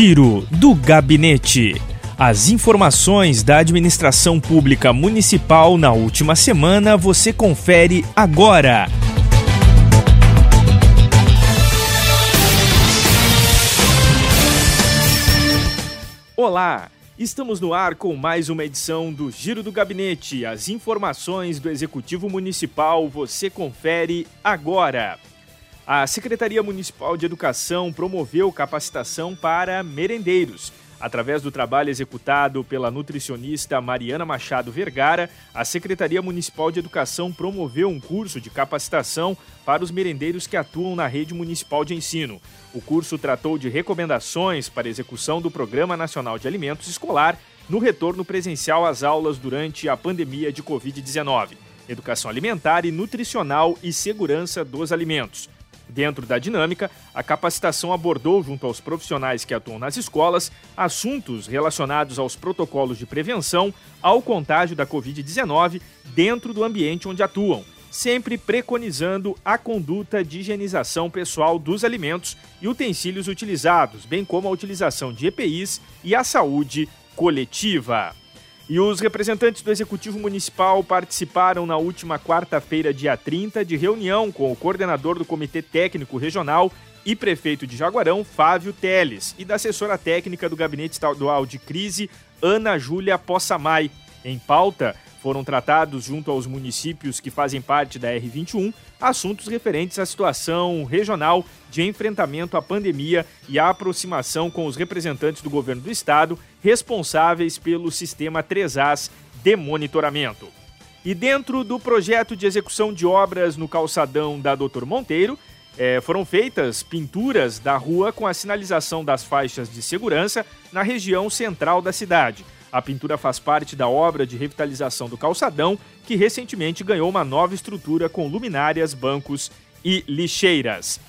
Giro do Gabinete. As informações da administração pública municipal na última semana você confere agora. Olá, estamos no ar com mais uma edição do Giro do Gabinete. As informações do Executivo Municipal você confere agora. A Secretaria Municipal de Educação promoveu capacitação para merendeiros. Através do trabalho executado pela nutricionista Mariana Machado Vergara, a Secretaria Municipal de Educação promoveu um curso de capacitação para os merendeiros que atuam na rede municipal de ensino. O curso tratou de recomendações para execução do Programa Nacional de Alimentos Escolar no retorno presencial às aulas durante a pandemia de Covid-19, educação alimentar e nutricional e segurança dos alimentos. Dentro da dinâmica, a capacitação abordou, junto aos profissionais que atuam nas escolas, assuntos relacionados aos protocolos de prevenção ao contágio da Covid-19 dentro do ambiente onde atuam, sempre preconizando a conduta de higienização pessoal dos alimentos e utensílios utilizados, bem como a utilização de EPIs e a saúde coletiva. E os representantes do Executivo Municipal participaram na última quarta-feira, dia 30, de reunião com o coordenador do Comitê Técnico Regional e prefeito de Jaguarão, Fábio Teles, e da assessora técnica do Gabinete Estadual de Crise, Ana Júlia Possamay. Em pauta, foram tratados junto aos municípios que fazem parte da R21 assuntos referentes à situação regional de enfrentamento à pandemia e à aproximação com os representantes do governo do estado responsáveis pelo sistema 3As de monitoramento. E dentro do projeto de execução de obras no calçadão da Doutor Monteiro, eh, foram feitas pinturas da rua com a sinalização das faixas de segurança na região central da cidade. A pintura faz parte da obra de revitalização do calçadão, que recentemente ganhou uma nova estrutura com luminárias, bancos e lixeiras.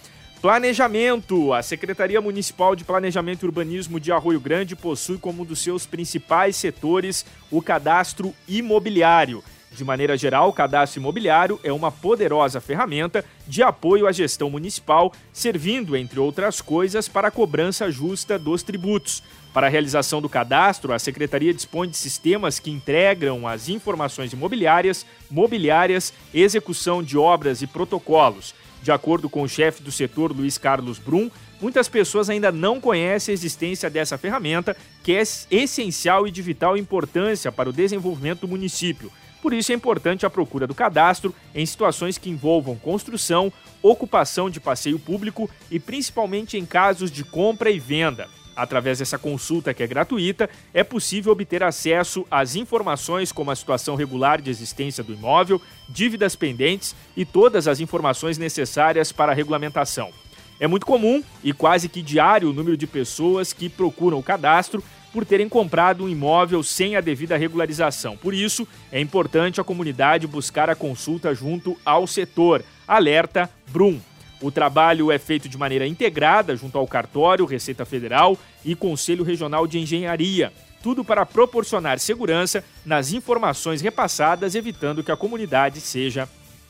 Planejamento. A Secretaria Municipal de Planejamento e Urbanismo de Arroio Grande possui como um dos seus principais setores o cadastro imobiliário. De maneira geral, o cadastro imobiliário é uma poderosa ferramenta de apoio à gestão municipal, servindo, entre outras coisas, para a cobrança justa dos tributos. Para a realização do cadastro, a Secretaria dispõe de sistemas que integram as informações imobiliárias, mobiliárias, execução de obras e protocolos. De acordo com o chefe do setor, Luiz Carlos Brum, muitas pessoas ainda não conhecem a existência dessa ferramenta, que é essencial e de vital importância para o desenvolvimento do município. Por isso é importante a procura do cadastro em situações que envolvam construção, ocupação de passeio público e principalmente em casos de compra e venda. Através dessa consulta, que é gratuita, é possível obter acesso às informações como a situação regular de existência do imóvel, dívidas pendentes e todas as informações necessárias para a regulamentação. É muito comum e quase que diário o número de pessoas que procuram o cadastro por terem comprado um imóvel sem a devida regularização. Por isso, é importante a comunidade buscar a consulta junto ao setor. Alerta Brum. O trabalho é feito de maneira integrada junto ao Cartório, Receita Federal e Conselho Regional de Engenharia. Tudo para proporcionar segurança nas informações repassadas, evitando que a comunidade seja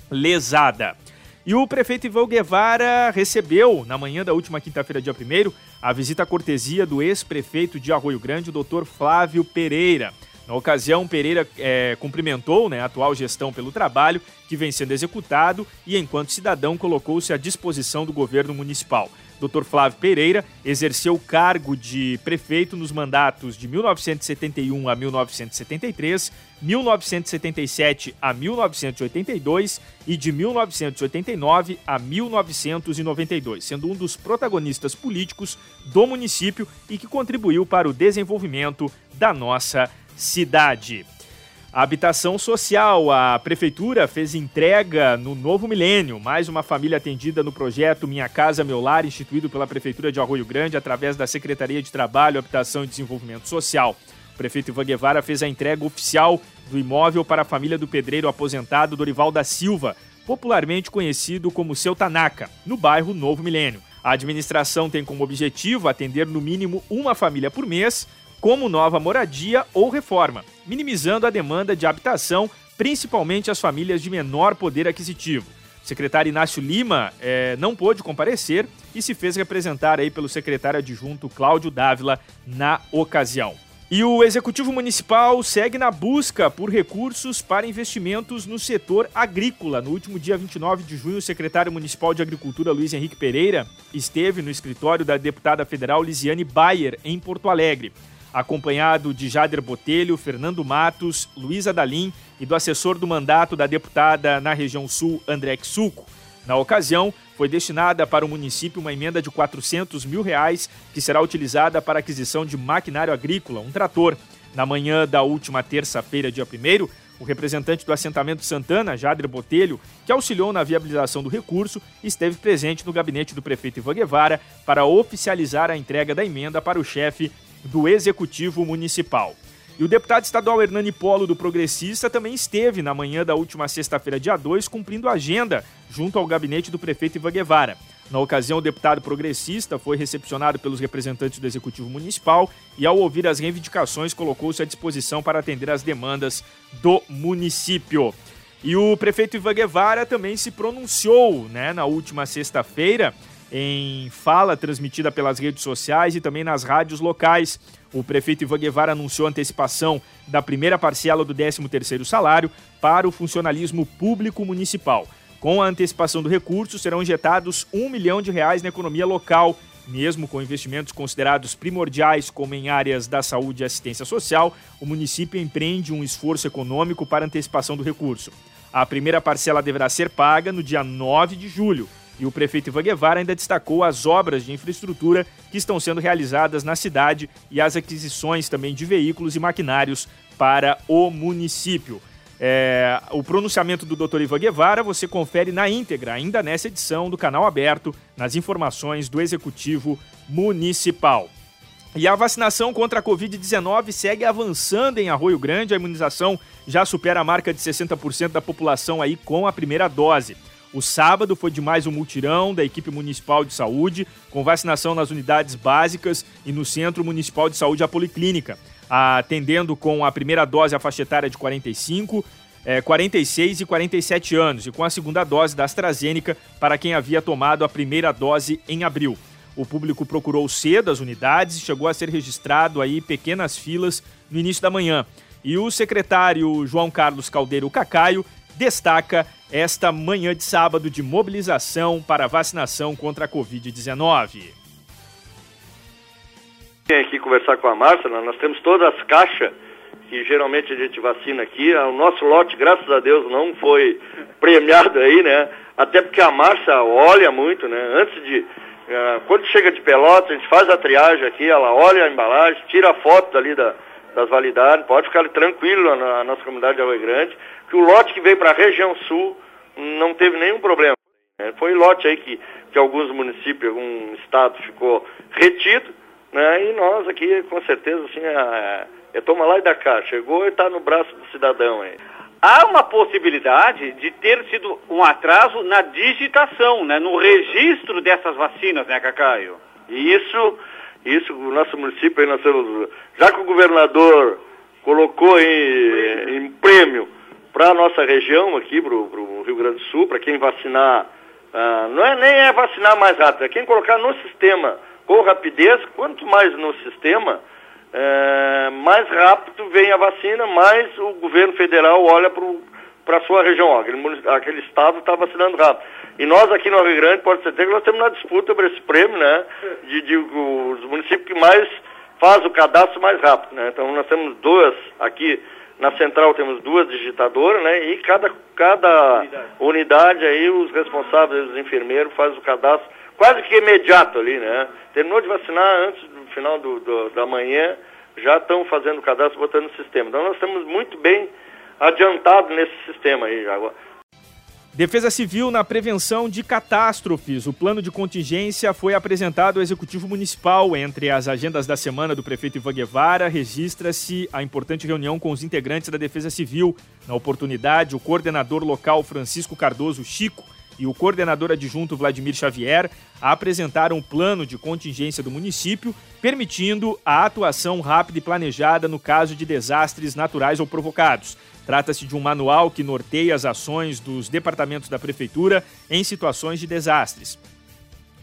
lesada. E o prefeito Ivan Guevara recebeu, na manhã da última quinta-feira, dia 1, a visita cortesia do ex-prefeito de Arroio Grande, o Dr. Flávio Pereira. Na ocasião, Pereira é, cumprimentou né, a atual gestão pelo trabalho que vem sendo executado e, enquanto cidadão, colocou-se à disposição do governo municipal. Dr. Flávio Pereira exerceu o cargo de prefeito nos mandatos de 1971 a 1973, 1977 a 1982 e de 1989 a 1992, sendo um dos protagonistas políticos do município e que contribuiu para o desenvolvimento da nossa cidade. A habitação social, a prefeitura fez entrega no novo milênio, mais uma família atendida no projeto Minha Casa Meu Lar, instituído pela prefeitura de Arroio Grande através da Secretaria de Trabalho, Habitação e Desenvolvimento Social. O prefeito Ivan Guevara fez a entrega oficial do imóvel para a família do pedreiro aposentado Dorival da Silva, popularmente conhecido como Seu Tanaka, no bairro Novo Milênio. A administração tem como objetivo atender no mínimo uma família por mês como nova moradia ou reforma, minimizando a demanda de habitação, principalmente as famílias de menor poder aquisitivo. O secretário Inácio Lima é, não pôde comparecer e se fez representar aí pelo secretário adjunto Cláudio Dávila na ocasião. E o Executivo Municipal segue na busca por recursos para investimentos no setor agrícola. No último dia 29 de junho, o secretário municipal de Agricultura, Luiz Henrique Pereira, esteve no escritório da deputada federal Lisiane Bayer, em Porto Alegre, acompanhado de Jader Botelho, Fernando Matos, Luísa Dalim e do assessor do mandato da deputada na região sul, André Suco. Na ocasião, foi destinada para o município uma emenda de 400 mil reais que será utilizada para aquisição de maquinário agrícola, um trator. Na manhã da última terça-feira, dia 1 o representante do assentamento Santana, Jader Botelho, que auxiliou na viabilização do recurso, esteve presente no gabinete do prefeito Ivan Guevara para oficializar a entrega da emenda para o chefe do Executivo Municipal. E o deputado estadual Hernani Polo, do Progressista, também esteve na manhã da última sexta-feira, dia 2, cumprindo a agenda junto ao gabinete do prefeito Ivan Guevara. Na ocasião, o deputado progressista foi recepcionado pelos representantes do Executivo Municipal e, ao ouvir as reivindicações, colocou-se à disposição para atender as demandas do município. E o prefeito Ivan Guevara também se pronunciou né, na última sexta-feira em fala transmitida pelas redes sociais e também nas rádios locais. O prefeito Ivan Guevara anunciou a antecipação da primeira parcela do 13º salário para o funcionalismo público municipal. Com a antecipação do recurso, serão injetados um milhão de reais na economia local, mesmo com investimentos considerados primordiais, como em áreas da saúde e assistência social, o município empreende um esforço econômico para antecipação do recurso. A primeira parcela deverá ser paga no dia 9 de julho. E o prefeito Ivan Guevara ainda destacou as obras de infraestrutura que estão sendo realizadas na cidade e as aquisições também de veículos e maquinários para o município. É, o pronunciamento do Dr. Ivan Guevara você confere na íntegra, ainda nessa edição do canal aberto, nas informações do Executivo Municipal. E a vacinação contra a Covid-19 segue avançando em Arroio Grande. A imunização já supera a marca de 60% da população aí com a primeira dose. O sábado foi de mais um multirão da equipe municipal de saúde, com vacinação nas unidades básicas e no Centro Municipal de Saúde, a Policlínica, atendendo com a primeira dose a faixa etária de 45, é, 46 e 47 anos, e com a segunda dose da AstraZeneca para quem havia tomado a primeira dose em abril. O público procurou cedo as unidades e chegou a ser registrado aí pequenas filas no início da manhã. E o secretário João Carlos Caldeiro Cacaio destaca esta manhã de sábado de mobilização para vacinação contra a Covid-19. Vem aqui conversar com a Márcia, nós temos todas as caixas que geralmente a gente vacina aqui. O nosso lote, graças a Deus, não foi premiado aí, né? Até porque a Márcia olha muito, né? Antes de. Uh, quando chega de Pelotas, a gente faz a triagem aqui, ela olha a embalagem, tira fotos ali da, das validades, pode ficar tranquilo na nossa comunidade de Arroio Grande, que o lote que veio para a região sul não teve nenhum problema. É, foi lote aí que, que alguns municípios, algum estado ficou retido, né? E nós aqui, com certeza, assim, é, é toma lá e da cá. Chegou e está no braço do cidadão aí. Há uma possibilidade de ter sido um atraso na digitação, né? No registro dessas vacinas, né, Cacaio? Isso, isso, o nosso município aí nós temos, já que o governador colocou em, em prêmio para a nossa região aqui, para o Rio Grande do Sul, para quem vacinar, uh, não é nem é vacinar mais rápido, é quem colocar no sistema com rapidez, quanto mais no sistema, uh, mais rápido vem a vacina, mais o governo federal olha para a sua região. Ó, aquele, aquele estado está vacinando rápido. E nós aqui no Rio Grande, pode ser que nós temos na disputa por esse prêmio, né? De, de os municípios que mais faz o cadastro mais rápido, né? Então nós temos duas aqui na central temos duas digitadoras, né? E cada, cada unidade. unidade aí, os responsáveis, os enfermeiros, fazem o cadastro quase que imediato ali, né? Terminou de vacinar antes do final do, do da manhã, já estão fazendo o cadastro, botando no sistema. Então nós estamos muito bem adiantados nesse sistema aí já agora. Defesa Civil na prevenção de catástrofes. O plano de contingência foi apresentado ao Executivo Municipal. Entre as agendas da semana do prefeito Ivan Guevara, registra-se a importante reunião com os integrantes da Defesa Civil. Na oportunidade, o coordenador local Francisco Cardoso Chico e o coordenador adjunto Vladimir Xavier apresentaram um plano de contingência do município, permitindo a atuação rápida e planejada no caso de desastres naturais ou provocados. Trata-se de um manual que norteia as ações dos departamentos da Prefeitura em situações de desastres.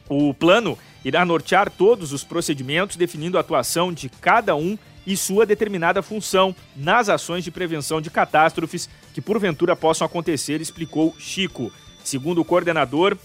O plano irá nortear todos os procedimentos, definindo a atuação de cada um e sua determinada função nas ações de prevenção de catástrofes que porventura possam acontecer, explicou Chico. Segundo o coordenador,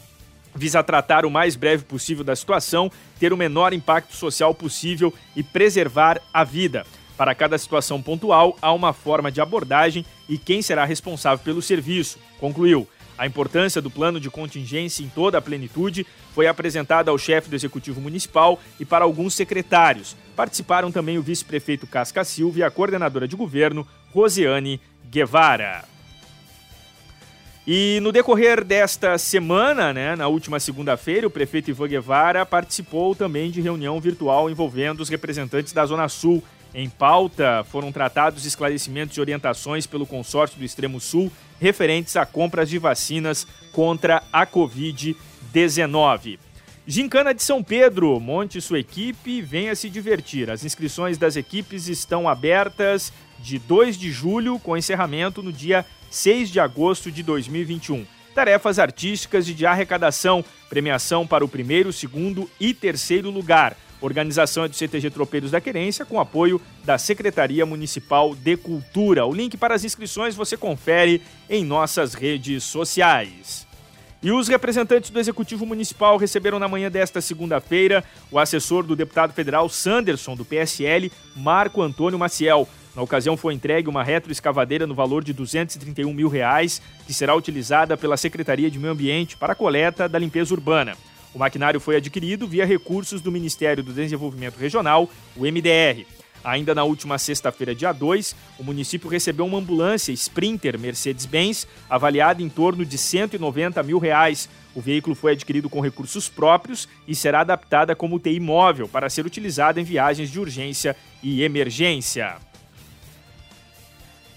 visa tratar o mais breve possível da situação, ter o menor impacto social possível e preservar a vida. Para cada situação pontual, há uma forma de abordagem e quem será responsável pelo serviço, concluiu. A importância do plano de contingência em toda a plenitude foi apresentada ao chefe do Executivo Municipal e para alguns secretários. Participaram também o vice-prefeito Casca Silva e a coordenadora de governo, Rosiane Guevara. E no decorrer desta semana, né, na última segunda-feira, o prefeito Ivan Guevara participou também de reunião virtual envolvendo os representantes da Zona Sul. Em pauta foram tratados esclarecimentos e orientações pelo consórcio do Extremo Sul referentes a compras de vacinas contra a Covid-19. Gincana de São Pedro, monte sua equipe, venha se divertir. As inscrições das equipes estão abertas de 2 de julho, com encerramento no dia 6 de agosto de 2021. Tarefas artísticas e de arrecadação, premiação para o primeiro, segundo e terceiro lugar. Organização é do CTG Tropeiros da Querência, com apoio da Secretaria Municipal de Cultura. O link para as inscrições você confere em nossas redes sociais. E os representantes do Executivo Municipal receberam na manhã desta segunda-feira o assessor do deputado federal Sanderson, do PSL, Marco Antônio Maciel. Na ocasião foi entregue uma retroescavadeira no valor de 231 mil reais, que será utilizada pela Secretaria de Meio Ambiente para a coleta da limpeza urbana. O maquinário foi adquirido via recursos do Ministério do Desenvolvimento Regional, o MDR. Ainda na última sexta-feira, dia 2, o município recebeu uma ambulância Sprinter Mercedes-Benz avaliada em torno de 190 mil reais. O veículo foi adquirido com recursos próprios e será adaptada como UTI móvel para ser utilizada em viagens de urgência e emergência.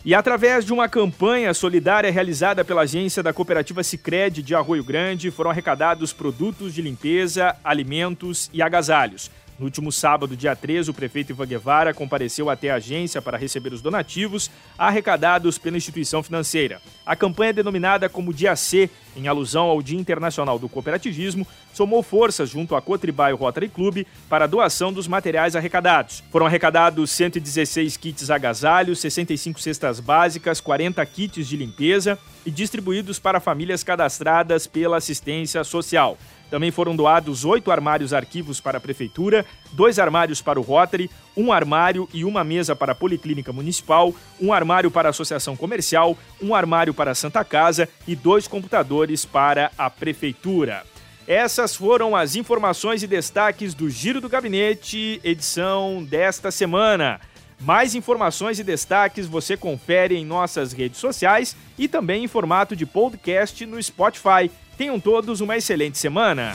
E através de uma campanha solidária realizada pela agência da cooperativa Sicredi de Arroio Grande, foram arrecadados produtos de limpeza, alimentos e agasalhos. No último sábado, dia 13, o prefeito Ivan Guevara compareceu até a agência para receber os donativos arrecadados pela instituição financeira. A campanha denominada como Dia C, em alusão ao Dia Internacional do Cooperativismo, somou forças junto à Cotribá Rotary Club para a doação dos materiais arrecadados. Foram arrecadados 116 kits agasalhos, 65 cestas básicas, 40 kits de limpeza e distribuídos para famílias cadastradas pela assistência social. Também foram doados oito armários arquivos para a Prefeitura, dois armários para o Rotary, um armário e uma mesa para a Policlínica Municipal, um armário para a Associação Comercial, um armário para a Santa Casa e dois computadores para a Prefeitura. Essas foram as informações e destaques do Giro do Gabinete, edição desta semana. Mais informações e destaques você confere em nossas redes sociais e também em formato de podcast no Spotify. Tenham todos uma excelente semana.